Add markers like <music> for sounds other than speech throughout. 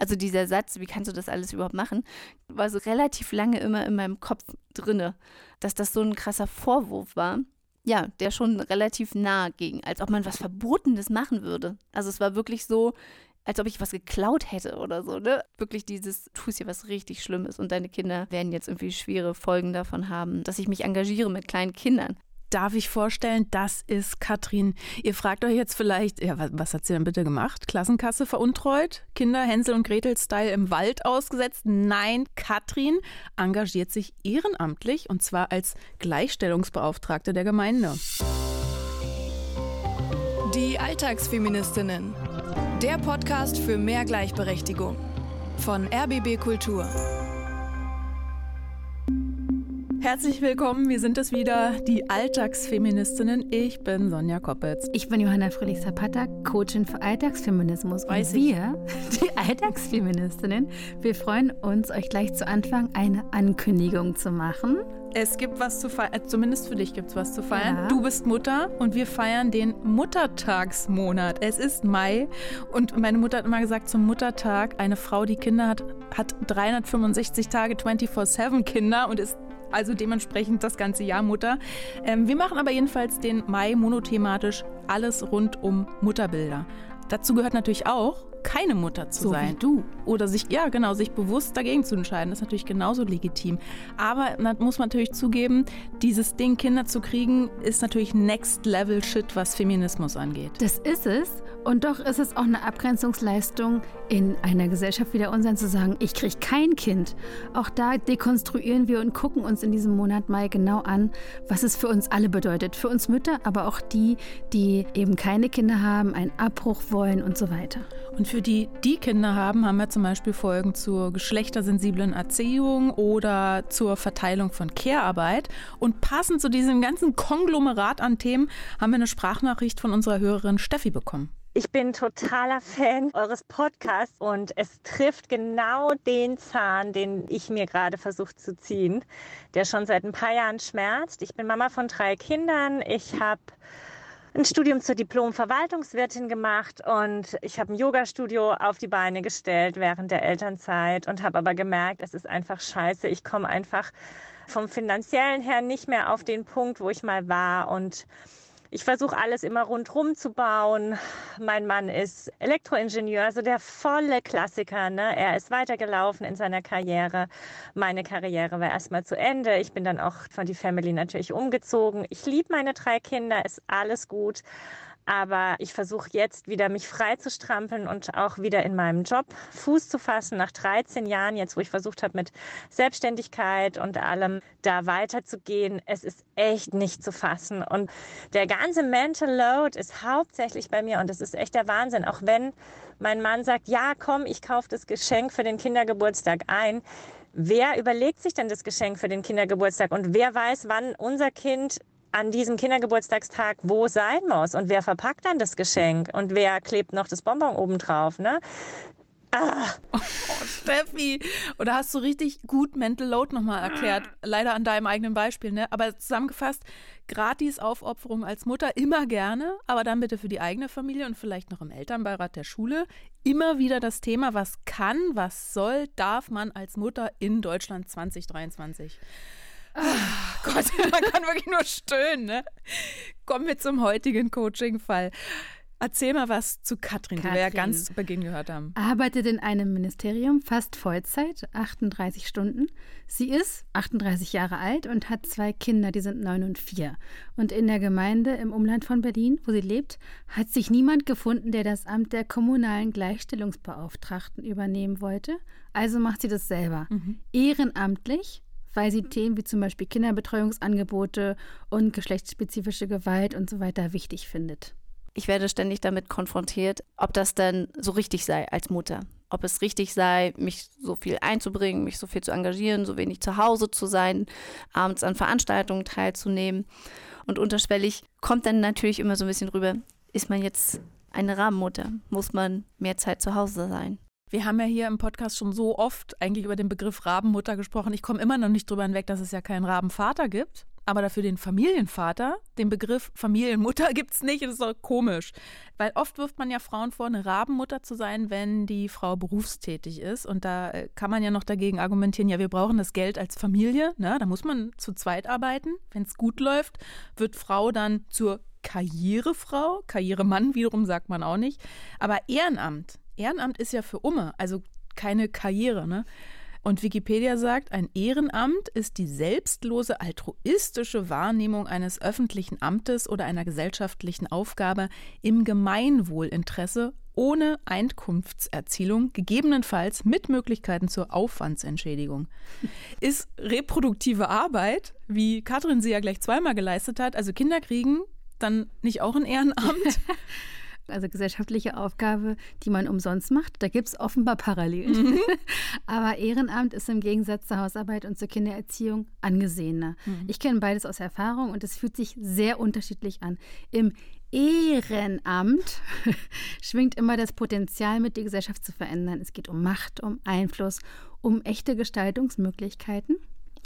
Also dieser Satz, wie kannst du das alles überhaupt machen, war so relativ lange immer in meinem Kopf drinne, dass das so ein krasser Vorwurf war. Ja, der schon relativ nahe ging, als ob man was Verbotenes machen würde. Also es war wirklich so, als ob ich was geklaut hätte oder so, ne? Wirklich dieses, tust hier was richtig Schlimmes und deine Kinder werden jetzt irgendwie schwere Folgen davon haben, dass ich mich engagiere mit kleinen Kindern darf ich vorstellen, das ist Katrin. Ihr fragt euch jetzt vielleicht, ja, was, was hat sie denn bitte gemacht? Klassenkasse veruntreut? Kinder Hänsel und Gretel-Style im Wald ausgesetzt? Nein, Katrin engagiert sich ehrenamtlich und zwar als Gleichstellungsbeauftragte der Gemeinde. Die Alltagsfeministinnen. Der Podcast für mehr Gleichberechtigung von RBB Kultur. Herzlich willkommen, wir sind es wieder, die Alltagsfeministinnen. Ich bin Sonja Koppitz. Ich bin Johanna Fröhlich-Zapata, Coachin für Alltagsfeminismus. Weiß und wir, <laughs> die Alltagsfeministinnen, wir freuen uns, euch gleich zu Anfang eine Ankündigung zu machen. Es gibt was zu feiern, äh, zumindest für dich gibt es was zu feiern. Ja. Du bist Mutter und wir feiern den Muttertagsmonat. Es ist Mai und meine Mutter hat immer gesagt, zum Muttertag, eine Frau, die Kinder hat, hat 365 Tage 24-7 Kinder und ist also dementsprechend das ganze Jahr Mutter. Ähm, wir machen aber jedenfalls den Mai monothematisch alles rund um Mutterbilder. Dazu gehört natürlich auch, keine Mutter zu so sein. Wie du. Oder sich, ja genau, sich bewusst dagegen zu entscheiden. Das ist natürlich genauso legitim. Aber da muss man natürlich zugeben, dieses Ding, Kinder zu kriegen, ist natürlich Next Level Shit, was Feminismus angeht. Das ist es. Und doch ist es auch eine Abgrenzungsleistung in einer Gesellschaft wie der unseren zu sagen, ich kriege kein Kind. Auch da dekonstruieren wir und gucken uns in diesem Monat Mai genau an, was es für uns alle bedeutet. Für uns Mütter, aber auch die, die eben keine Kinder haben, einen Abbruch wollen und so weiter. Und für die, die Kinder haben, haben wir zum Beispiel Folgen zur geschlechtersensiblen Erziehung oder zur Verteilung von Care-Arbeit. Und passend zu diesem ganzen Konglomerat an Themen haben wir eine Sprachnachricht von unserer Hörerin Steffi bekommen. Ich bin totaler Fan eures Podcasts und es trifft genau den Zahn, den ich mir gerade versucht zu ziehen, der schon seit ein paar Jahren schmerzt. Ich bin Mama von drei Kindern. Ich habe ein Studium zur Diplom-Verwaltungswirtin gemacht und ich habe ein Yoga-Studio auf die Beine gestellt während der Elternzeit und habe aber gemerkt, es ist einfach scheiße. Ich komme einfach vom finanziellen her nicht mehr auf den Punkt, wo ich mal war und ich versuche alles immer rundherum zu bauen. Mein Mann ist Elektroingenieur, also der volle Klassiker. Ne? Er ist weitergelaufen in seiner Karriere. Meine Karriere war erstmal zu Ende. Ich bin dann auch von die Family natürlich umgezogen. Ich liebe meine drei Kinder, ist alles gut. Aber ich versuche jetzt wieder mich frei zu strampeln und auch wieder in meinem Job Fuß zu fassen. Nach 13 Jahren jetzt, wo ich versucht habe, mit Selbstständigkeit und allem da weiterzugehen. Es ist echt nicht zu fassen. Und der ganze Mental Load ist hauptsächlich bei mir und das ist echt der Wahnsinn. Auch wenn mein Mann sagt, ja, komm, ich kaufe das Geschenk für den Kindergeburtstag ein. Wer überlegt sich denn das Geschenk für den Kindergeburtstag und wer weiß, wann unser Kind an diesem Kindergeburtstagstag wo sein muss und wer verpackt dann das Geschenk und wer klebt noch das Bonbon oben drauf, ne? Ah. Oh, Steffi, oder hast du richtig gut Mental Load nochmal erklärt? Leider an deinem eigenen Beispiel, ne? Aber zusammengefasst, gratis Aufopferung als Mutter immer gerne, aber dann bitte für die eigene Familie und vielleicht noch im Elternbeirat der Schule. Immer wieder das Thema, was kann, was soll, darf man als Mutter in Deutschland 2023? Ach, Gott, <laughs> man kann wirklich nur stöhnen. Ne? Kommen wir zum heutigen Coaching-Fall. Erzähl mal was zu Katrin, Katrin, die wir ja ganz zu Beginn gehört haben. Arbeitet in einem Ministerium fast Vollzeit, 38 Stunden. Sie ist 38 Jahre alt und hat zwei Kinder, die sind neun und vier. Und in der Gemeinde im Umland von Berlin, wo sie lebt, hat sich niemand gefunden, der das Amt der kommunalen Gleichstellungsbeauftragten übernehmen wollte. Also macht sie das selber. Mhm. Ehrenamtlich weil sie Themen wie zum Beispiel Kinderbetreuungsangebote und geschlechtsspezifische Gewalt und so weiter wichtig findet. Ich werde ständig damit konfrontiert, ob das denn so richtig sei als Mutter. Ob es richtig sei, mich so viel einzubringen, mich so viel zu engagieren, so wenig zu Hause zu sein, abends an Veranstaltungen teilzunehmen. Und unterschwellig kommt dann natürlich immer so ein bisschen rüber, ist man jetzt eine Rahmenmutter? Muss man mehr Zeit zu Hause sein? Wir haben ja hier im Podcast schon so oft eigentlich über den Begriff Rabenmutter gesprochen. Ich komme immer noch nicht drüber hinweg, dass es ja keinen Rabenvater gibt. aber dafür den Familienvater. Den Begriff Familienmutter <laughs> gibt es nicht, das ist doch komisch. Weil oft wirft man ja Frauen vor, eine Rabenmutter zu sein, wenn die Frau berufstätig ist. Und da äh, kann man ja noch dagegen argumentieren, ja, wir brauchen das Geld als Familie. Ne? Da muss man zu zweit arbeiten. Wenn es gut läuft, wird Frau dann zur Karrierefrau. Karrieremann wiederum sagt man auch nicht. Aber Ehrenamt, Ehrenamt ist ja für Umme, also keine Karriere. Ne? Und Wikipedia sagt, ein Ehrenamt ist die selbstlose altruistische Wahrnehmung eines öffentlichen Amtes oder einer gesellschaftlichen Aufgabe im Gemeinwohlinteresse ohne Einkunftserzielung, gegebenenfalls mit Möglichkeiten zur Aufwandsentschädigung. <laughs> Ist reproduktive Arbeit, wie Katrin sie ja gleich zweimal geleistet hat, also Kinder kriegen, dann nicht auch ein Ehrenamt? <laughs> also gesellschaftliche Aufgabe, die man umsonst macht. Da gibt es offenbar Parallelen. Mhm. <laughs> Aber Ehrenamt ist im Gegensatz zur Hausarbeit und zur Kindererziehung angesehener. Mhm. Ich kenne beides aus Erfahrung und es fühlt sich sehr unterschiedlich an. Im Ehrenamt <laughs> schwingt immer das Potenzial mit, die Gesellschaft zu verändern. Es geht um Macht, um Einfluss, um echte Gestaltungsmöglichkeiten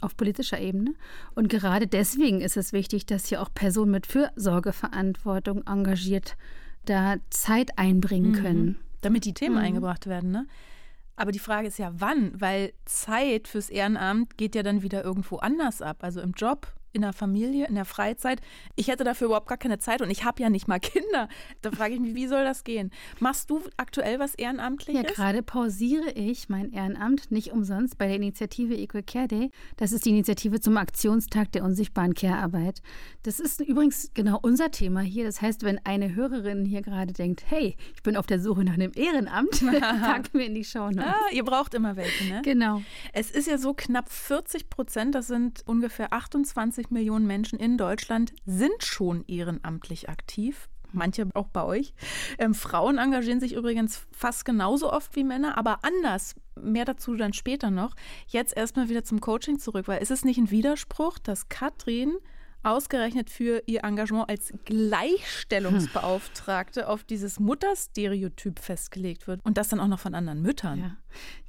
auf politischer Ebene. Und gerade deswegen ist es wichtig, dass hier auch Personen mit Fürsorgeverantwortung engagiert werden da Zeit einbringen mhm. können. Damit die Themen mhm. eingebracht werden, ne? Aber die Frage ist ja, wann? Weil Zeit fürs Ehrenamt geht ja dann wieder irgendwo anders ab. Also im Job, in der Familie, in der Freizeit. Ich hätte dafür überhaupt gar keine Zeit und ich habe ja nicht mal <laughs> Kinder. Da frage ich mich, wie soll das gehen? Machst du aktuell was Ehrenamtliches? Ja, gerade pausiere ich mein Ehrenamt nicht umsonst bei der Initiative Equal Care Day. Das ist die Initiative zum Aktionstag der unsichtbaren Care-Arbeit. Das ist übrigens genau unser Thema hier. Das heißt, wenn eine Hörerin hier gerade denkt, hey, ich bin auf der Suche nach einem Ehrenamt, <laughs> <laughs> packen wir in die Show. Ah, ihr braucht immer welche, ne? Genau. Es ist ja so knapp 40 Prozent, das sind ungefähr 28 20 Millionen Menschen in Deutschland sind schon ehrenamtlich aktiv. Manche auch bei euch. Ähm, Frauen engagieren sich übrigens fast genauso oft wie Männer, aber anders. Mehr dazu dann später noch. Jetzt erstmal wieder zum Coaching zurück, weil ist es nicht ein Widerspruch, dass Katrin ausgerechnet für ihr Engagement als Gleichstellungsbeauftragte auf dieses Mutterstereotyp festgelegt wird und das dann auch noch von anderen Müttern. Ja,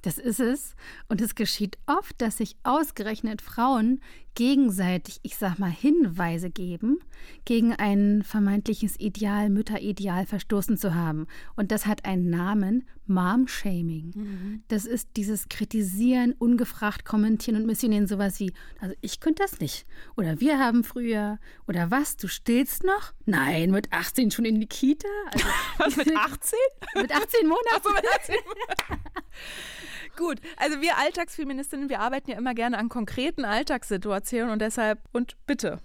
das ist es. Und es geschieht oft, dass sich ausgerechnet Frauen gegenseitig, ich sag mal, Hinweise geben, gegen ein vermeintliches Ideal, Mütterideal verstoßen zu haben. Und das hat einen Namen, Mom-Shaming. Mhm. Das ist dieses Kritisieren, ungefragt kommentieren und missionieren, sowas wie, also ich könnte das nicht. Oder wir haben früher, oder was, du stillst noch? Nein, mit 18 schon in die Kita? Also, <laughs> was, mit 18? mit 18 Monaten. Ach so, mit 18 <laughs> Monaten. Gut, also wir Alltagsfeministinnen, wir arbeiten ja immer gerne an konkreten Alltagssituationen und deshalb, und bitte.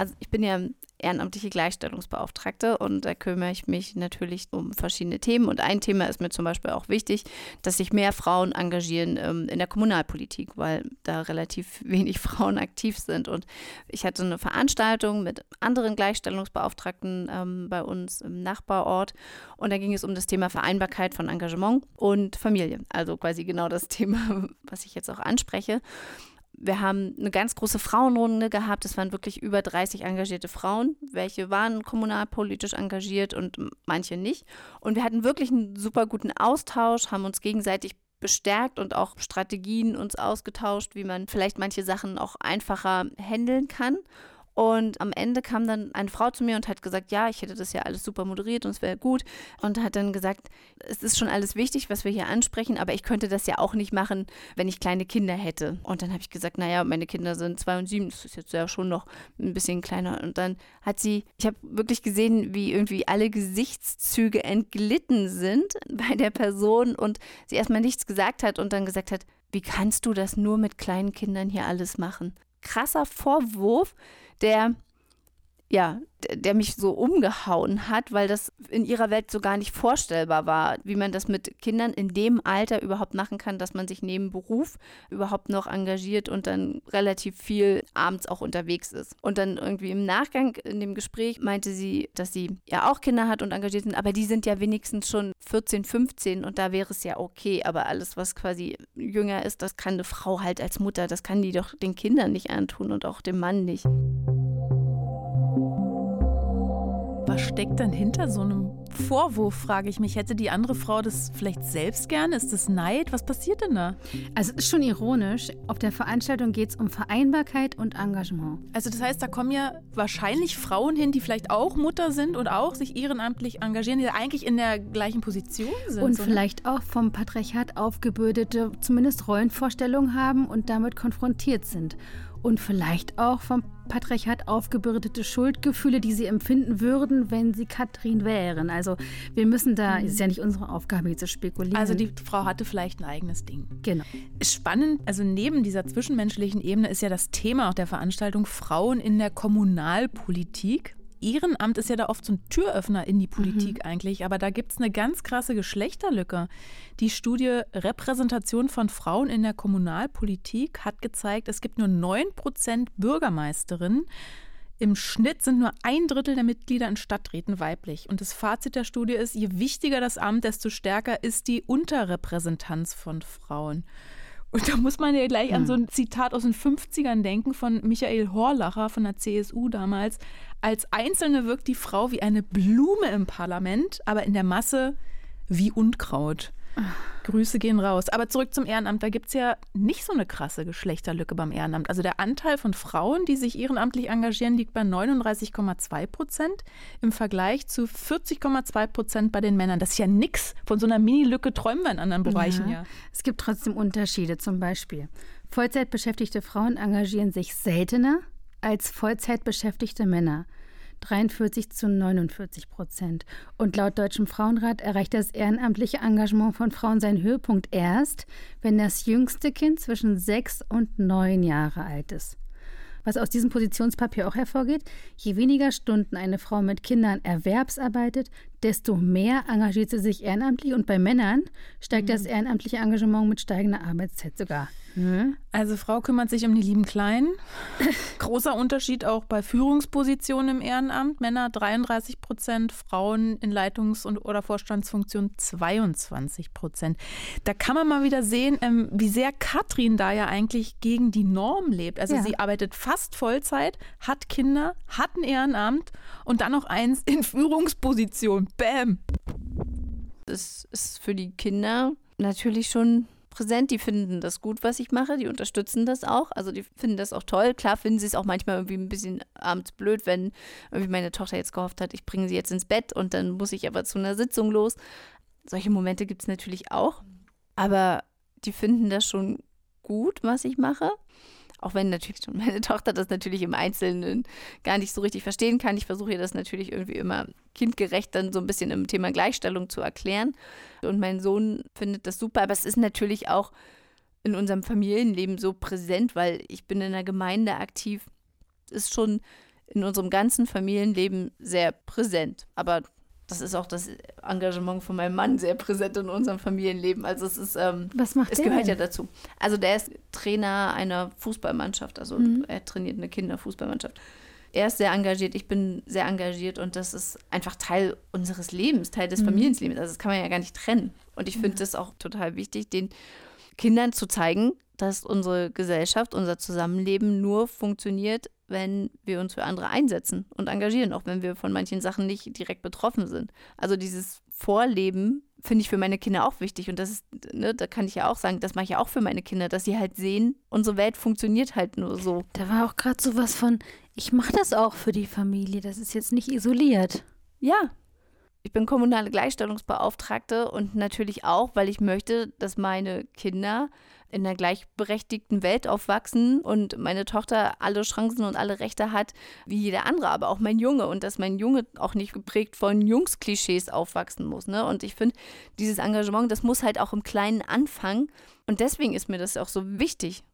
Also ich bin ja ehrenamtliche Gleichstellungsbeauftragte und da kümmere ich mich natürlich um verschiedene Themen. Und ein Thema ist mir zum Beispiel auch wichtig, dass sich mehr Frauen engagieren ähm, in der Kommunalpolitik, weil da relativ <laughs> wenig Frauen aktiv sind. Und ich hatte eine Veranstaltung mit anderen Gleichstellungsbeauftragten ähm, bei uns im Nachbarort und da ging es um das Thema Vereinbarkeit von Engagement und Familie. Also quasi genau das <laughs> Thema, was ich jetzt auch anspreche wir haben eine ganz große Frauenrunde gehabt. Es waren wirklich über 30 engagierte Frauen. Welche waren kommunalpolitisch engagiert und manche nicht. Und wir hatten wirklich einen super guten Austausch, haben uns gegenseitig bestärkt und auch Strategien uns ausgetauscht, wie man vielleicht manche Sachen auch einfacher handeln kann. Und am Ende kam dann eine Frau zu mir und hat gesagt, ja, ich hätte das ja alles super moderiert und es wäre gut. Und hat dann gesagt, es ist schon alles wichtig, was wir hier ansprechen, aber ich könnte das ja auch nicht machen, wenn ich kleine Kinder hätte. Und dann habe ich gesagt, naja, meine Kinder sind zwei und sieben, das ist jetzt ja schon noch ein bisschen kleiner. Und dann hat sie, ich habe wirklich gesehen, wie irgendwie alle Gesichtszüge entglitten sind <laughs> bei der Person und sie erstmal nichts gesagt hat und dann gesagt hat, wie kannst du das nur mit kleinen Kindern hier alles machen? Krasser Vorwurf, det ja, der mich so umgehauen hat, weil das in ihrer Welt so gar nicht vorstellbar war, wie man das mit Kindern in dem Alter überhaupt machen kann, dass man sich neben Beruf überhaupt noch engagiert und dann relativ viel abends auch unterwegs ist. Und dann irgendwie im Nachgang in dem Gespräch meinte sie, dass sie ja auch Kinder hat und engagiert sind, aber die sind ja wenigstens schon 14, 15 und da wäre es ja okay, aber alles, was quasi jünger ist, das kann eine Frau halt als Mutter, das kann die doch den Kindern nicht antun und auch dem Mann nicht was steckt denn hinter so einem Vorwurf, frage ich mich. Hätte die andere Frau das vielleicht selbst gern? Ist das Neid? Was passiert denn da? Also es ist schon ironisch. Auf der Veranstaltung geht es um Vereinbarkeit und Engagement. Also das heißt, da kommen ja wahrscheinlich Frauen hin, die vielleicht auch Mutter sind und auch sich ehrenamtlich engagieren, die eigentlich in der gleichen Position sind. Und so, ne? vielleicht auch vom Patriarchat aufgebürdete, zumindest Rollenvorstellungen haben und damit konfrontiert sind. Und vielleicht auch vom Patriarchat aufgebürdete Schuldgefühle, die sie empfinden würden, wenn sie Katrin wären. Also wir müssen da, es ist ja nicht unsere Aufgabe, hier zu spekulieren. Also die Frau hatte vielleicht ein eigenes Ding. Genau. Spannend, also neben dieser zwischenmenschlichen Ebene ist ja das Thema auch der Veranstaltung Frauen in der Kommunalpolitik. Ehrenamt ist ja da oft so ein Türöffner in die Politik eigentlich, aber da gibt es eine ganz krasse Geschlechterlücke. Die Studie Repräsentation von Frauen in der Kommunalpolitik hat gezeigt, es gibt nur 9% Bürgermeisterinnen. Im Schnitt sind nur ein Drittel der Mitglieder in Stadträten weiblich. Und das Fazit der Studie ist, je wichtiger das Amt, desto stärker ist die Unterrepräsentanz von Frauen. Und da muss man ja gleich an so ein Zitat aus den 50ern denken von Michael Horlacher von der CSU damals. Als Einzelne wirkt die Frau wie eine Blume im Parlament, aber in der Masse wie Unkraut. Grüße gehen raus. Aber zurück zum Ehrenamt. Da gibt es ja nicht so eine krasse Geschlechterlücke beim Ehrenamt. Also der Anteil von Frauen, die sich ehrenamtlich engagieren, liegt bei 39,2 Prozent im Vergleich zu 40,2 Prozent bei den Männern. Das ist ja nix. Von so einer Mini-Lücke träumen wir in anderen Bereichen ja. Es gibt trotzdem Unterschiede. Zum Beispiel, Vollzeitbeschäftigte Frauen engagieren sich seltener als Vollzeitbeschäftigte Männer. 43 zu 49 Prozent. Und laut Deutschem Frauenrat erreicht das ehrenamtliche Engagement von Frauen seinen Höhepunkt erst, wenn das jüngste Kind zwischen sechs und neun Jahre alt ist. Was aus diesem Positionspapier auch hervorgeht, je weniger Stunden eine Frau mit Kindern erwerbsarbeitet, desto mehr engagiert sie sich ehrenamtlich und bei Männern steigt das ehrenamtliche Engagement mit steigender Arbeitszeit sogar. Hm? Also Frau kümmert sich um die lieben Kleinen. <laughs> Großer Unterschied auch bei Führungspositionen im Ehrenamt. Männer 33 Prozent, Frauen in Leitungs- und oder Vorstandsfunktionen 22 Prozent. Da kann man mal wieder sehen, ähm, wie sehr Katrin da ja eigentlich gegen die Norm lebt. Also Ja. sie arbeitet fast Vollzeit, hat Kinder, hat ein Ehrenamt und dann noch eins in Führungsposition. Bäm. Das ist für die Kinder natürlich schon präsent. Die finden das gut, was ich mache. Die unterstützen das auch. Also die finden das auch toll. Klar finden sie es auch manchmal irgendwie ein bisschen abends blöd, wenn irgendwie meine Tochter jetzt gehofft hat, ich bringe sie jetzt ins Bett und dann muss ich aber zu einer Sitzung los. Solche Momente gibt es natürlich auch. Aber die finden das schon gut, was ich mache. Auch wenn natürlich <laughs> meine Tochter das natürlich im Einzelnen gar nicht so richtig verstehen kann. Ich versuche ihr das natürlich irgendwie immer kindgerecht dann so ein bisschen im Thema Gleichstellung zu erklären. Und mein Sohn findet das super, aber es ist natürlich auch in unserem Familienleben so präsent, weil ich bin in der Gemeinde aktiv. Ist schon in unserem ganzen Familienleben sehr präsent. Aber das ist auch das Engagement von meinem Mann sehr präsent in unserem Familienleben. Also es ist, ähm, Was macht es der gehört ja denn? dazu. Also der ist Trainer einer Fußballmannschaft, also Mhm. er trainiert eine Kinderfußballmannschaft. Er ist sehr engagiert, ich bin sehr engagiert und das ist einfach Teil unseres Lebens, Teil Mhm. des Familienlebens. Also das kann man ja gar nicht trennen. Und ich finde das auch total wichtig, den Kindern zu zeigen, dass unsere Gesellschaft, unser Zusammenleben nur funktioniert, wenn wir uns für andere einsetzen und engagieren, auch wenn wir von manchen Sachen nicht direkt betroffen sind. Also dieses Vorleben finde ich für meine Kinder auch wichtig. Und das ist, ne, da kann ich ja auch sagen, das mache ich ja auch für meine Kinder, dass sie halt sehen, unsere Welt funktioniert halt nur so. Da war auch gerade so was von, ich mache das auch für die Familie, das ist jetzt nicht isoliert. Ja. Ich bin kommunale Gleichstellungsbeauftragte und natürlich auch, weil ich möchte, dass meine Kinder in einer gleichberechtigten Welt aufwachsen und meine Tochter alle Chancen und alle Rechte hat, wie jeder andere, aber auch mein Junge und dass mein Junge auch nicht geprägt von Jungsklischees aufwachsen muss. Ne? Und ich finde, dieses Engagement, das muss halt auch im Kleinen anfangen und deswegen ist mir das auch so wichtig.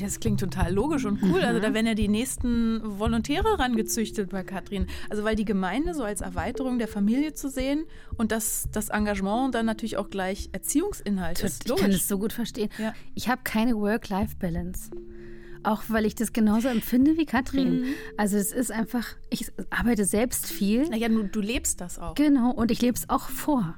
Das klingt total logisch und cool. Also da werden ja die nächsten Volontäre rangezüchtet bei Katrin. Also weil die Gemeinde so als Erweiterung der Familie zu sehen und das, das Engagement dann natürlich auch gleich Erziehungsinhalt ist. Ich kann es so gut verstehen. Ja. Ich habe keine Work-Life-Balance. Auch weil ich das genauso empfinde wie Katrin. Also es ist einfach, ich arbeite selbst viel. Naja, du, du lebst das auch. Genau, und ich lebe es auch vor.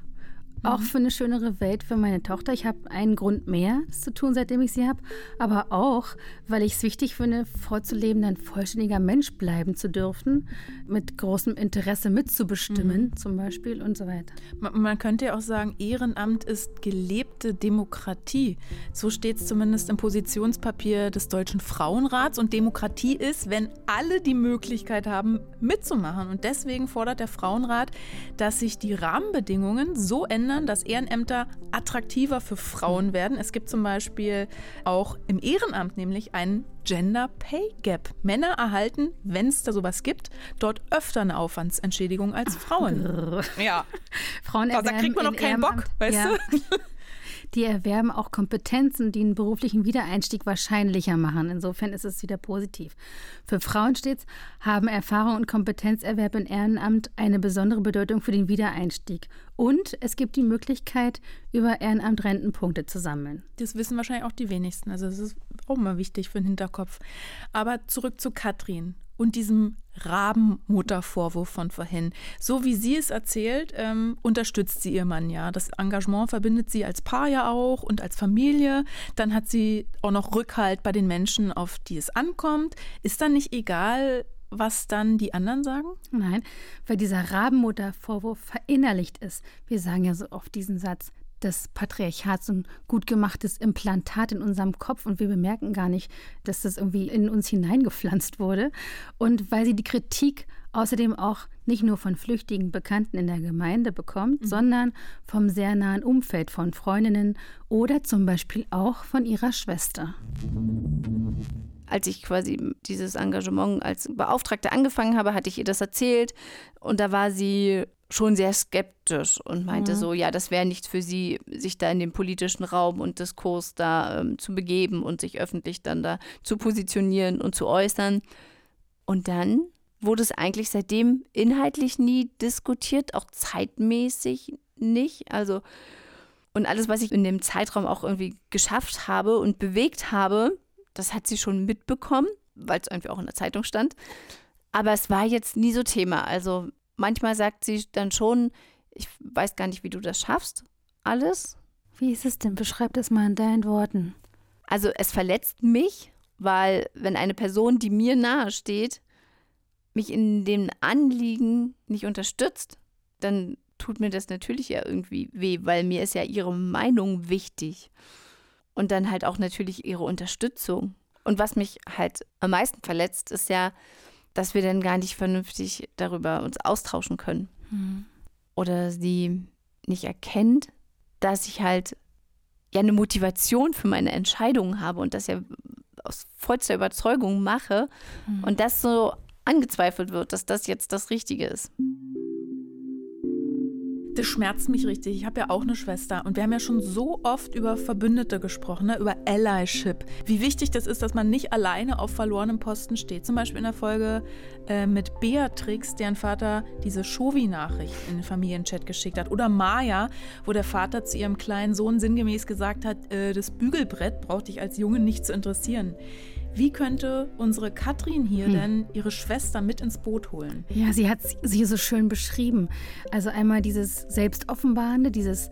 Auch für eine schönere Welt für meine Tochter. Ich habe einen Grund mehr, das zu tun, seitdem ich sie habe, aber auch, weil ich es wichtig finde, vorzuleben, ein vollständiger Mensch bleiben zu dürfen, mit großem Interesse mitzubestimmen, mhm. zum Beispiel und so weiter. Man, man könnte ja auch sagen, Ehrenamt ist gelebte Demokratie. So steht es zumindest im Positionspapier des Deutschen Frauenrats. Und Demokratie ist, wenn alle die Möglichkeit haben, mitzumachen. Und deswegen fordert der Frauenrat, dass sich die Rahmenbedingungen so ändern, dass Ehrenämter attraktiver für Frauen werden. Es gibt zum Beispiel auch im Ehrenamt nämlich einen Gender Pay Gap. Männer erhalten, wenn es da sowas gibt, dort öfter eine Aufwandsentschädigung als Frauen. ja. Frauen da kriegt man noch keinen Bock, weißt ja. du? Die erwerben auch Kompetenzen, die einen beruflichen Wiedereinstieg wahrscheinlicher machen. Insofern ist es wieder positiv. Für Frauen stets haben Erfahrung und Kompetenzerwerb in Ehrenamt eine besondere Bedeutung für den Wiedereinstieg. Und es gibt die Möglichkeit, über Ehrenamt Rentenpunkte zu sammeln. Das wissen wahrscheinlich auch die wenigsten. Also das ist auch mal wichtig für den Hinterkopf. Aber zurück zu Katrin und diesem Rabenmuttervorwurf von vorhin. So wie sie es erzählt, ähm, unterstützt sie ihr Mann ja. Das Engagement verbindet sie als Paar ja auch und als Familie. Dann hat sie auch noch Rückhalt bei den Menschen, auf die es ankommt. Ist dann nicht egal, was dann die anderen sagen? Nein, weil dieser Rabenmuttervorwurf verinnerlicht ist. Wir sagen ja so oft diesen Satz, das Patriarchat so ein gut gemachtes Implantat in unserem Kopf und wir bemerken gar nicht, dass das irgendwie in uns hineingepflanzt wurde. Und weil sie die Kritik außerdem auch nicht nur von flüchtigen Bekannten in der Gemeinde bekommt, mhm. sondern vom sehr nahen Umfeld von Freundinnen oder zum Beispiel auch von ihrer Schwester als ich quasi dieses Engagement als Beauftragte angefangen habe, hatte ich ihr das erzählt und da war sie schon sehr skeptisch und meinte mhm. so, ja, das wäre nichts für sie, sich da in den politischen Raum und Diskurs da ähm, zu begeben und sich öffentlich dann da zu positionieren und zu äußern. Und dann wurde es eigentlich seitdem inhaltlich nie diskutiert, auch zeitmäßig nicht. Also und alles, was ich in dem Zeitraum auch irgendwie geschafft habe und bewegt habe, das hat sie schon mitbekommen, weil es irgendwie auch in der Zeitung stand. Aber es war jetzt nie so Thema. Also manchmal sagt sie dann schon, ich weiß gar nicht, wie du das schaffst, alles. Wie ist es denn? Beschreib das mal in deinen Worten. Also es verletzt mich, weil wenn eine Person, die mir nahe steht, mich in dem Anliegen nicht unterstützt, dann tut mir das natürlich ja irgendwie weh, weil mir ist ja ihre Meinung wichtig. Und dann halt auch natürlich ihre Unterstützung. Und was mich halt am meisten verletzt, ist ja, dass wir dann gar nicht vernünftig darüber uns austauschen können. Mhm. Oder sie nicht erkennt, dass ich halt ja eine Motivation für meine Entscheidungen habe und das ja aus vollster Überzeugung mache mhm. und das so angezweifelt wird, dass das jetzt das Richtige ist. Das schmerzt mich richtig. Ich habe ja auch eine Schwester und wir haben ja schon so oft über Verbündete gesprochen, ne? über Allyship. Wie wichtig das ist, dass man nicht alleine auf verlorenem Posten steht. Zum Beispiel in der Folge äh, mit Beatrix, deren Vater diese Shovi-Nachricht in den Familienchat geschickt hat. Oder Maya, wo der Vater zu ihrem kleinen Sohn sinngemäß gesagt hat, äh, das Bügelbrett braucht dich als Junge nicht zu interessieren. Wie könnte unsere Katrin hier hm. denn ihre Schwester mit ins Boot holen? Ja, sie hat sie so schön beschrieben. Also einmal dieses Selbstoffenbarende, dieses,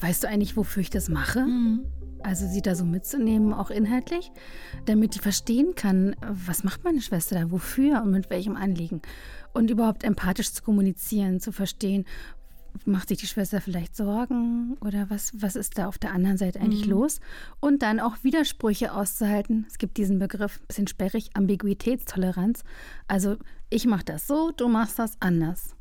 weißt du eigentlich, wofür ich das mache? Mhm. Also sie da so mitzunehmen, auch inhaltlich, damit die verstehen kann, was macht meine Schwester da, wofür und mit welchem Anliegen. Und überhaupt empathisch zu kommunizieren, zu verstehen, macht sich die Schwester vielleicht Sorgen oder was, was ist da auf der anderen Seite eigentlich mhm. los? Und dann auch Widersprüche auszuhalten. Es gibt diesen Begriff, ein bisschen sperrig, Ambiguitätstoleranz. Also ich mache das so, du machst das anders.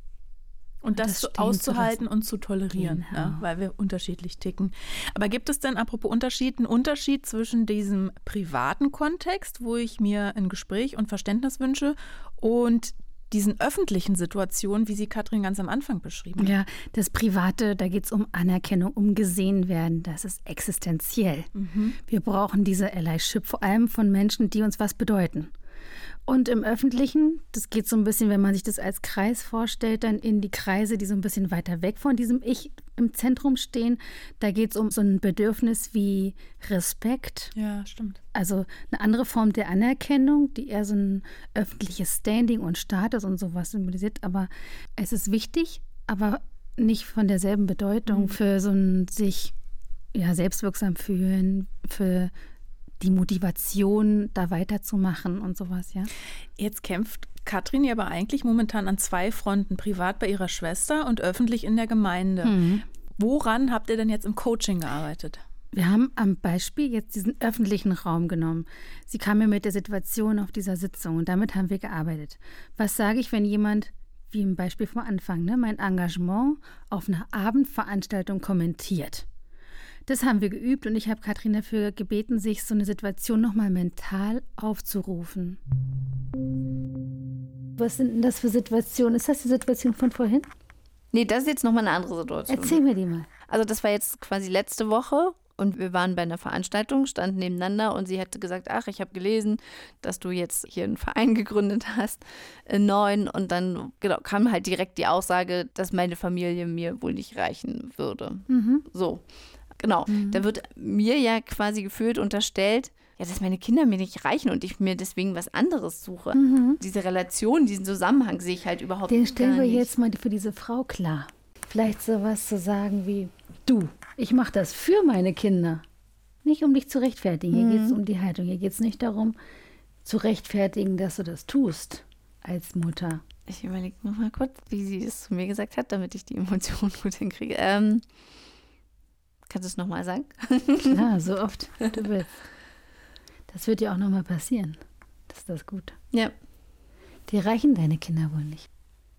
Und das, das auszuhalten und zu tolerieren, genau. ja, weil wir unterschiedlich ticken. Aber gibt es denn, apropos Unterschied, einen Unterschied zwischen diesem privaten Kontext, wo ich mir ein Gespräch und Verständnis wünsche, und diesen öffentlichen Situationen, wie sie Katrin ganz am Anfang beschrieben hat. Ja, das Private, da geht es um Anerkennung, um gesehen werden. Das ist existenziell. Mhm. Wir brauchen diese Allyship vor allem von Menschen, die uns was bedeuten. Und im Öffentlichen, das geht so ein bisschen, wenn man sich das als Kreis vorstellt, dann in die Kreise, die so ein bisschen weiter weg von diesem Ich im Zentrum stehen. Da geht es um so ein Bedürfnis wie Respekt. Ja, stimmt. Also eine andere Form der Anerkennung, die eher so ein öffentliches Standing und Status und sowas symbolisiert. Aber es ist wichtig, aber nicht von derselben Bedeutung Mhm. für so ein sich ja, selbstwirksam fühlen, für die Motivation, da weiterzumachen und sowas, ja. Jetzt kämpft Katrin ja aber eigentlich momentan an zwei Fronten, privat bei ihrer Schwester und öffentlich in der Gemeinde. Mhm. Woran habt ihr denn jetzt im Coaching gearbeitet? Wir haben am Beispiel jetzt diesen öffentlichen Raum genommen. Sie kam mir mit der Situation auf dieser Sitzung und damit haben wir gearbeitet. Was sage ich, wenn jemand, wie im Beispiel vom Anfang, ne, mein Engagement auf einer Abendveranstaltung kommentiert? Das haben wir geübt und ich habe Katrin dafür gebeten, sich so eine Situation nochmal mental aufzurufen. Was sind denn das für Situationen? Ist das die Situation von vorhin? Nee, das ist jetzt nochmal eine andere Situation. Erzähl mir die mal. Also das war jetzt quasi letzte Woche und wir waren bei einer Veranstaltung, standen nebeneinander und sie hatte gesagt, ach, ich habe gelesen, dass du jetzt hier einen Verein <laughs> gegründet hast, einen neuen und dann genau, kam halt direkt die Aussage, dass meine Familie mir wohl nicht reichen würde. So, genau. Da wird mir ja quasi gefühlt unterstellt, ja, dass meine Kinder mir nicht reichen und ich mir deswegen was anderes suche. Diese Relation, diesen Zusammenhang sehe ich halt überhaupt Den gar stellen wir nicht. jetzt mal für diese Frau klar. Vielleicht sowas zu sagen wie, du, ich mache das für meine Kinder. Nicht um dich zu rechtfertigen. Hier geht es um die Haltung. Hier geht es nicht darum, zu rechtfertigen, dass du das tust als Mutter. Ich überlege noch mal kurz, wie sie es zu mir gesagt hat, damit ich die Emotionen <laughs> gut hinkriege. Ähm, kannst du es nochmal sagen? Klar, so <laughs> oft du willst. Das wird dir auch nochmal passieren. Das ist das Gute. Ja. Die reichen deine Kinder wohl nicht.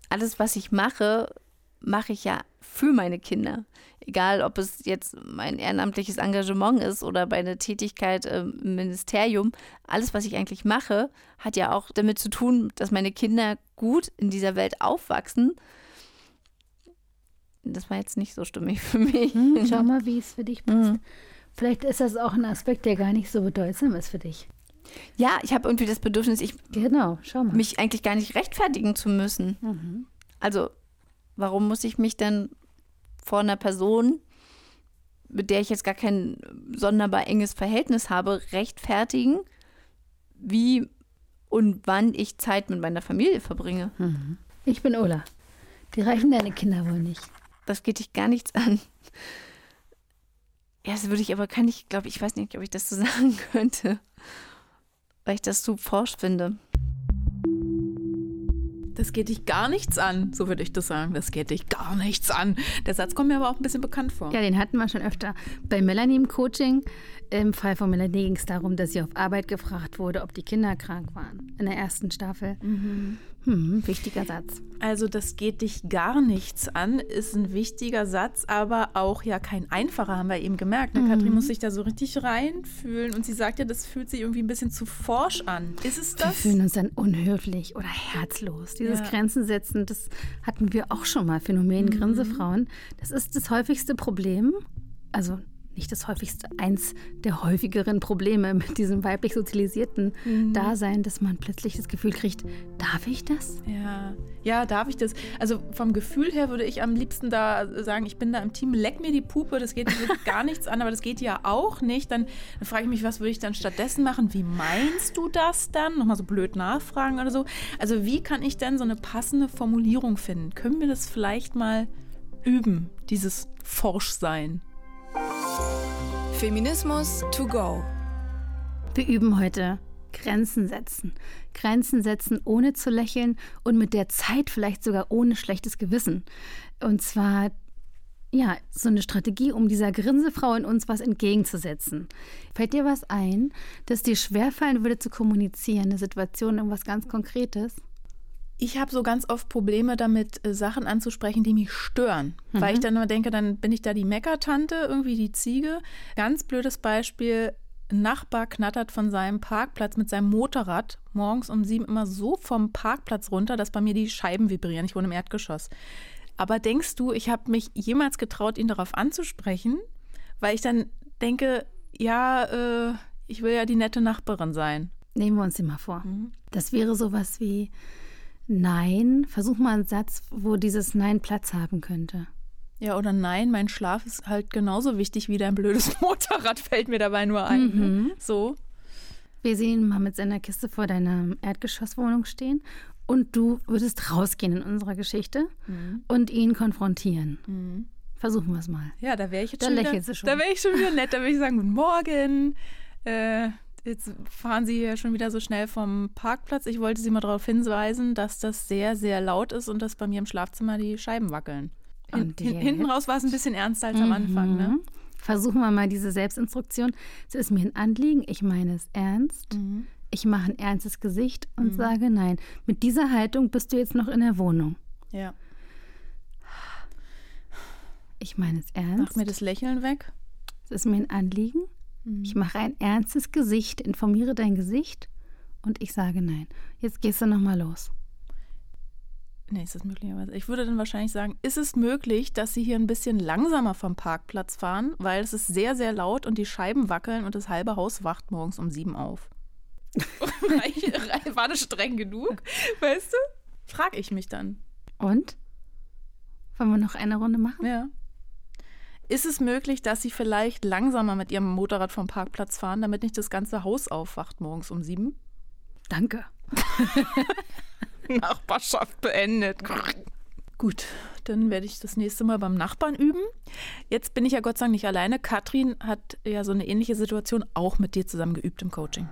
Alles, was ich mache, mache ich ja für meine Kinder. Egal, ob es jetzt mein ehrenamtliches Engagement ist oder bei einer Tätigkeit im Ministerium. Alles, was ich eigentlich mache, hat ja auch damit zu tun, dass meine Kinder gut in dieser Welt aufwachsen. Das war jetzt nicht so stimmig für mich. Hm, schau <laughs> mal, wie es für dich passt. Vielleicht ist das auch ein Aspekt, der gar nicht so bedeutsam ist für dich. Ja, ich habe irgendwie das Bedürfnis, ich Genau, schau mal. mich eigentlich gar nicht rechtfertigen zu müssen. Also, warum muss ich mich denn vor einer Person, mit der ich jetzt gar kein sonderbar enges Verhältnis habe, rechtfertigen, wie und wann ich Zeit mit meiner Familie verbringe? Ich bin Ola. Die reichen deine Kinder wohl nicht. Das geht dich gar nichts an. Ja, das würde ich aber, kann ich, glaube ich, weiß nicht, ob ich das so <laughs> sagen könnte. Weil ich das zu forsch finde. Das geht dich gar nichts an, so würde ich das sagen. Das geht dich gar nichts an. Der Satz kommt mir aber auch ein bisschen bekannt vor. Ja, den hatten wir schon öfter. Bei Melanie im Coaching, im Fall von Melanie ging es darum, dass sie auf Arbeit gefragt wurde, ob die Kinder krank waren. In der ersten Staffel. Hm, wichtiger Satz. Also das geht dich gar nichts an, ist ein wichtiger Satz, aber auch ja kein einfacher, haben wir eben gemerkt. Ne? Katrin muss sich da so richtig reinfühlen und sie sagt ja, das fühlt sich irgendwie ein bisschen zu forsch an. Ist es Wir das? fühlen uns dann unhöflich oder herzlos. Dieses Ja. Grenzen setzen, das hatten wir auch schon mal. Phänomen Grinsefrauen. Das ist das häufigste Problem. Also nicht das häufigste, eins der häufigeren Probleme mit diesem weiblich sozialisierten Dasein, dass man plötzlich das Gefühl kriegt, darf ich das? Ja. ja, darf ich das? Also vom Gefühl her würde ich am liebsten da sagen, ich bin da im Team, leck mir die Puppe, das geht gar <laughs> nichts an, aber das geht ja auch nicht. Dann, dann frage ich mich, was würde ich dann stattdessen machen? Wie meinst du das dann? Nochmal so blöd nachfragen oder so. Also wie kann ich denn so eine passende Formulierung finden? Können wir das vielleicht mal üben, dieses Forschsein? Feminismus to go. Wir üben heute Grenzen setzen. Grenzen setzen, ohne zu lächeln und mit der Zeit vielleicht sogar ohne schlechtes Gewissen. Und zwar, ja, so eine Strategie, um dieser Grinsefrau in uns was entgegenzusetzen. Fällt dir was ein, das dir schwerfallen würde zu kommunizieren, eine Situation, irgendwas ganz Konkretes? Ich habe so ganz oft Probleme damit, äh, Sachen anzusprechen, die mich stören. Weil ich dann immer denke, dann bin ich da die Meckertante, irgendwie die Ziege. Ganz blödes Beispiel. Ein Nachbar knattert von seinem Parkplatz mit seinem Motorrad morgens um sieben immer so vom Parkplatz runter, dass bei mir die Scheiben vibrieren. Ich wohne im Erdgeschoss. Aber denkst du, ich habe mich jemals getraut, ihn darauf anzusprechen? Weil ich dann denke, ja, äh, ich will ja die nette Nachbarin sein. Nehmen wir uns den mal vor. Das wäre sowas wie Nein. Versuch mal einen Satz, wo dieses Nein Platz haben könnte. Ja, oder nein, mein Schlaf ist halt genauso wichtig wie dein blödes <laughs> Motorrad, fällt mir dabei nur ein. Ne? So. Wir sehen ihn mal mit seiner Kiste vor deiner Erdgeschosswohnung stehen Und du würdest rausgehen in unserer Geschichte Mhm. und ihn konfrontieren. Mhm. Versuchen wir es mal. Ja, da wäre ich jetzt Da schon wieder, schon. Da wäre ich schon wieder nett. Da würde ich sagen, guten Morgen. Äh, jetzt fahren Sie ja schon wieder so schnell vom Parkplatz. Ich wollte Sie mal darauf hinweisen, dass das sehr, sehr laut ist und dass bei mir im Schlafzimmer die Scheiben wackeln. Hin, Und hin, hinten raus war es ein bisschen ernster als am Anfang. Ne? Mhm. Versuchen wir mal diese Selbstinstruktion. Es ist mir ein Anliegen, ich meine es ernst. Mhm. Ich mache ein ernstes Gesicht und Mhm. sage nein. Mit dieser Haltung bist du jetzt noch in der Wohnung. Ja. Ich meine es Mach ernst. mir das Lächeln weg. Es ist mir ein Anliegen. Mhm. Ich mache ein ernstes Gesicht, informiere dein Gesicht und ich sage nein. Jetzt gehst du nochmal los. Nee, ist das möglicherweise. Ich würde dann wahrscheinlich sagen, ist es möglich, dass Sie hier ein bisschen langsamer vom Parkplatz fahren, weil es ist sehr, sehr laut und die Scheiben wackeln und das halbe Haus wacht morgens um sieben auf. <laughs> War das streng genug? Weißt du? Frag ich mich dann. Und? Wollen wir noch eine Runde machen? Ja. Ist es möglich, dass Sie vielleicht langsamer mit Ihrem Motorrad vom Parkplatz fahren, damit nicht das ganze Haus aufwacht morgens um sieben? Danke. Nachbarschaft beendet. Gut, dann werde ich das nächste Mal beim Nachbarn üben. Jetzt bin ich ja Gott sei Dank nicht alleine. Katrin hat ja so eine ähnliche Situation auch mit dir zusammen geübt im Coaching.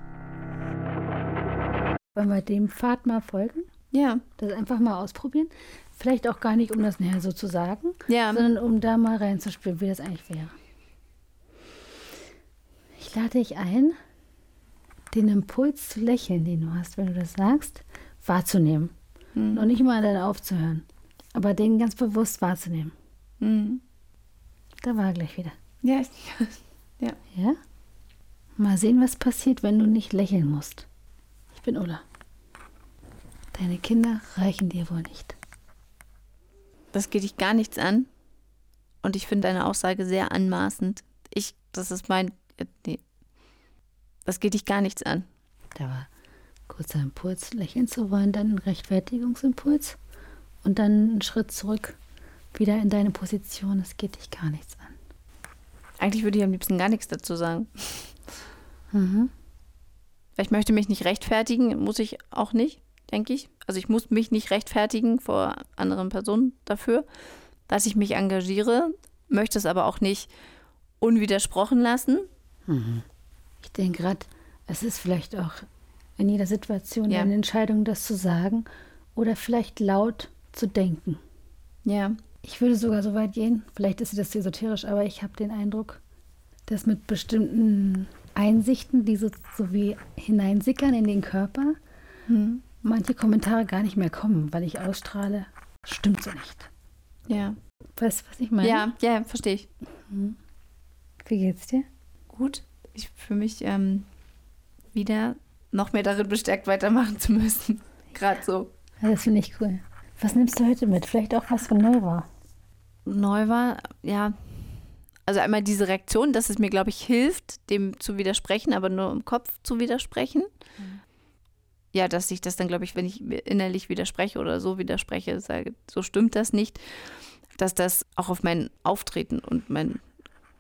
Wollen wir dem Pfad mal folgen? Ja, Das einfach mal ausprobieren? Vielleicht auch gar nicht, um das näher so zu sagen, ja. sondern um da mal reinzuspüren, wie das eigentlich wäre. Ich lade dich ein, den Impuls zu lächeln, den du hast, wenn du das sagst, wahrzunehmen. Hm. Noch nicht mal dann aufzuhören, aber den ganz bewusst wahrzunehmen. Hm. Da war er gleich wieder. Ja, ich, Ja? Mal sehen, was passiert, wenn du nicht lächeln musst. Ich bin Ulla. Deine Kinder reichen dir wohl nicht. Das geht dich gar nichts an. Und ich finde deine Aussage sehr anmaßend. Ich, das ist mein, äh, nee. Das geht dich gar nichts an. Da war kurzer Impuls, lächeln zu wollen, dann ein Rechtfertigungsimpuls und dann einen Schritt zurück, wieder in deine Position. Es geht dich gar nichts an. Eigentlich würde ich am liebsten gar nichts dazu sagen. Mhm. Weil ich möchte mich nicht rechtfertigen, muss ich auch nicht, denke ich. Also ich muss mich nicht rechtfertigen vor anderen Personen dafür, dass ich mich engagiere, möchte es aber auch nicht unwidersprochen lassen. Ich denke gerade, es ist vielleicht auch in jeder Situation Ja. eine Entscheidung, das zu sagen oder vielleicht laut zu denken. Ja. Ich würde sogar so weit gehen, vielleicht ist das esoterisch, aber ich habe den Eindruck, dass mit bestimmten Einsichten, die so, so wie hineinsickern in den Körper, manche Kommentare gar nicht mehr kommen, weil ich ausstrahle, stimmt so nicht. Ja. Weißt du, was ich meine? Ja, ja, verstehe ich. Wie geht's dir? Gut. Ich fühle mich ähm, wieder noch mehr darin bestärkt, weitermachen zu müssen. <laughs> Gerade so. Ja, das finde ich cool. Was nimmst du heute mit? Vielleicht auch was von neu war. Neu war, ja. Also einmal diese Reaktion, dass es mir, glaube ich, hilft, dem zu widersprechen, aber nur im Kopf zu widersprechen. Ja, dass ich das dann, glaube ich, wenn ich mir innerlich widerspreche oder so widerspreche, sage, so stimmt das nicht, dass das auch auf mein Auftreten und mein,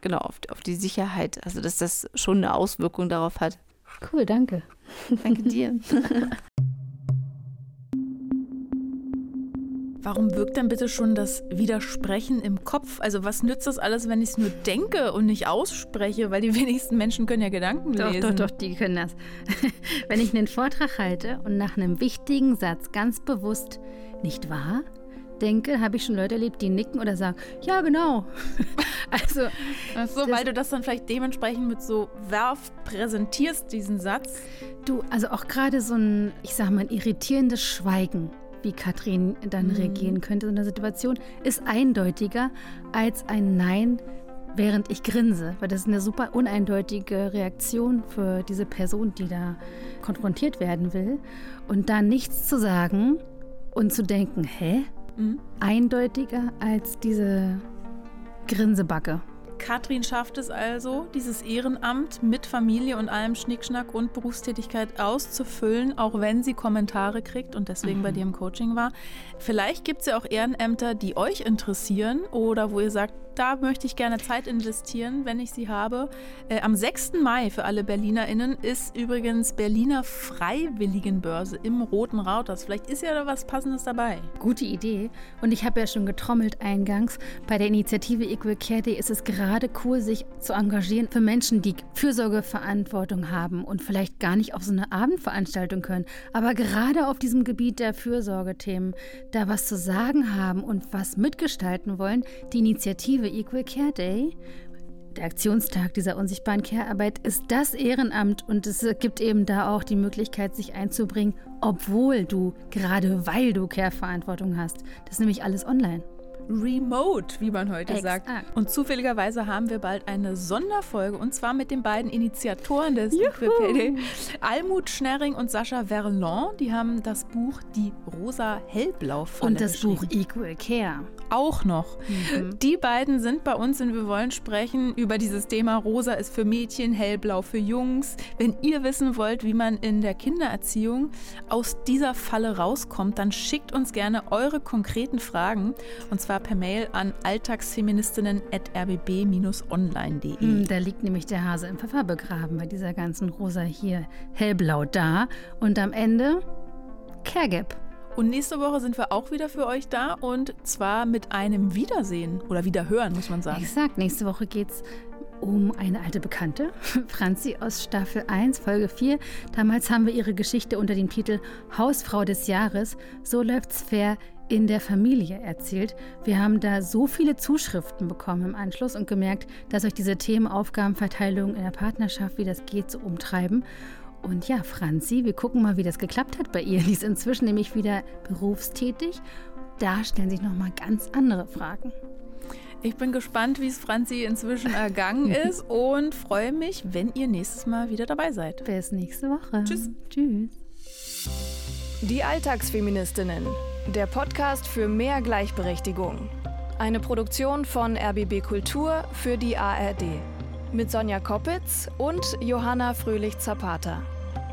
genau, auf, auf die Sicherheit, also dass das schon eine Auswirkung darauf hat. Cool, danke. Danke dir. <laughs> Warum wirkt denn bitte schon das Widersprechen im Kopf? Also was nützt das alles, wenn ich es nur denke und nicht ausspreche? Weil die <laughs> wenigsten Menschen können ja Gedanken Doch, lesen. doch, doch, die können das. <laughs> Wenn ich einen Vortrag halte und nach einem wichtigen Satz ganz bewusst nicht wahr denke, habe ich schon Leute erlebt, die nicken oder sagen, ja, genau. <laughs> Also, Ach so, weil du das dann vielleicht dementsprechend mit so Werf präsentierst, diesen Satz. du, also auch gerade so ein, ich sag mal, ein irritierendes Schweigen, wie Katrin dann reagieren könnte in der Situation, ist eindeutiger als ein Nein, während ich grinse. Weil das ist eine super uneindeutige Reaktion für diese Person, die da konfrontiert werden will. Und da nichts zu sagen und zu denken, hä? Mhm. Eindeutiger als diese Grinsebacke. Katrin schafft es also, dieses Ehrenamt mit Familie und allem Schnickschnack und Berufstätigkeit auszufüllen, auch wenn sie Kommentare kriegt und deswegen bei dir im Coaching war. Vielleicht gibt es ja auch Ehrenämter, die euch interessieren oder wo ihr sagt, da möchte ich gerne Zeit investieren, wenn ich sie habe. Äh, am 6. Mai für alle BerlinerInnen ist übrigens Berliner Freiwilligenbörse im Roten Rauters. Vielleicht ist ja da was Passendes dabei. Gute Idee. Und ich habe ja schon getrommelt eingangs. Bei der Initiative Equal Care Day ist es gerade cool, sich zu engagieren für Menschen, die Fürsorgeverantwortung haben und vielleicht gar nicht auf so eine Abendveranstaltung können, aber gerade auf diesem Gebiet der Fürsorgethemen da was zu sagen haben und was mitgestalten wollen. Die Initiative Equal Care Day der Aktionstag dieser unsichtbaren Care-Arbeit ist das Ehrenamt und es gibt eben da auch die Möglichkeit, sich einzubringen, obwohl du, gerade weil du Care-Verantwortung hast. Das ist nämlich alles online. Remote, wie man heute Exakt. sagt. Und zufälligerweise haben wir bald eine Sonderfolge und zwar mit den beiden Initiatoren des Wikipedia, Almut Schnerring und Sascha Verlon. Die haben das Buch Die rosa hellblau Und das Buch Equal Care. Auch noch. Mhm. Die beiden sind bei uns und wir wollen sprechen über dieses Thema Rosa ist für Mädchen, hellblau für Jungs. Wenn ihr wissen wollt, wie man in der Kindererziehung aus dieser Falle rauskommt, dann schickt uns gerne eure konkreten Fragen und zwar per Mail an alltagsfeministinnen.rbb-online.de. Hm, Da liegt nämlich der Hase im Pfeffer begraben bei dieser ganzen Rosa hier hellblau da und am Ende Caregap. Und nächste Woche sind wir auch wieder für euch da und zwar mit einem Wiedersehen oder Wiederhören, muss man sagen. Exakt, nächste Woche geht's um eine alte Bekannte, <laughs> Franzi aus Staffel 1, Folge 4. Damals haben wir ihre Geschichte unter dem Titel Hausfrau des Jahres, so läuft's fair in der Familie erzählt. Wir haben da so viele Zuschriften bekommen im Anschluss und gemerkt, dass euch diese Themen Aufgabenverteilung in der Partnerschaft, wie das geht, so umtreiben. Und ja, Franzi, wir gucken mal, wie das geklappt hat bei ihr. Die ist inzwischen nämlich wieder berufstätig. Da stellen sich nochmal ganz andere Fragen. Ich bin gespannt, wie es Franzi inzwischen ergangen <laughs> ist und freue mich, wenn ihr nächstes Mal wieder dabei seid. Bis nächste Woche. Tschüss. Tschüss. Die Alltagsfeministinnen. Der Podcast für mehr Gleichberechtigung. Eine Produktion von RBB Kultur für die ARD. Mit Sonja Koppitz und Johanna Fröhlich-Zapata.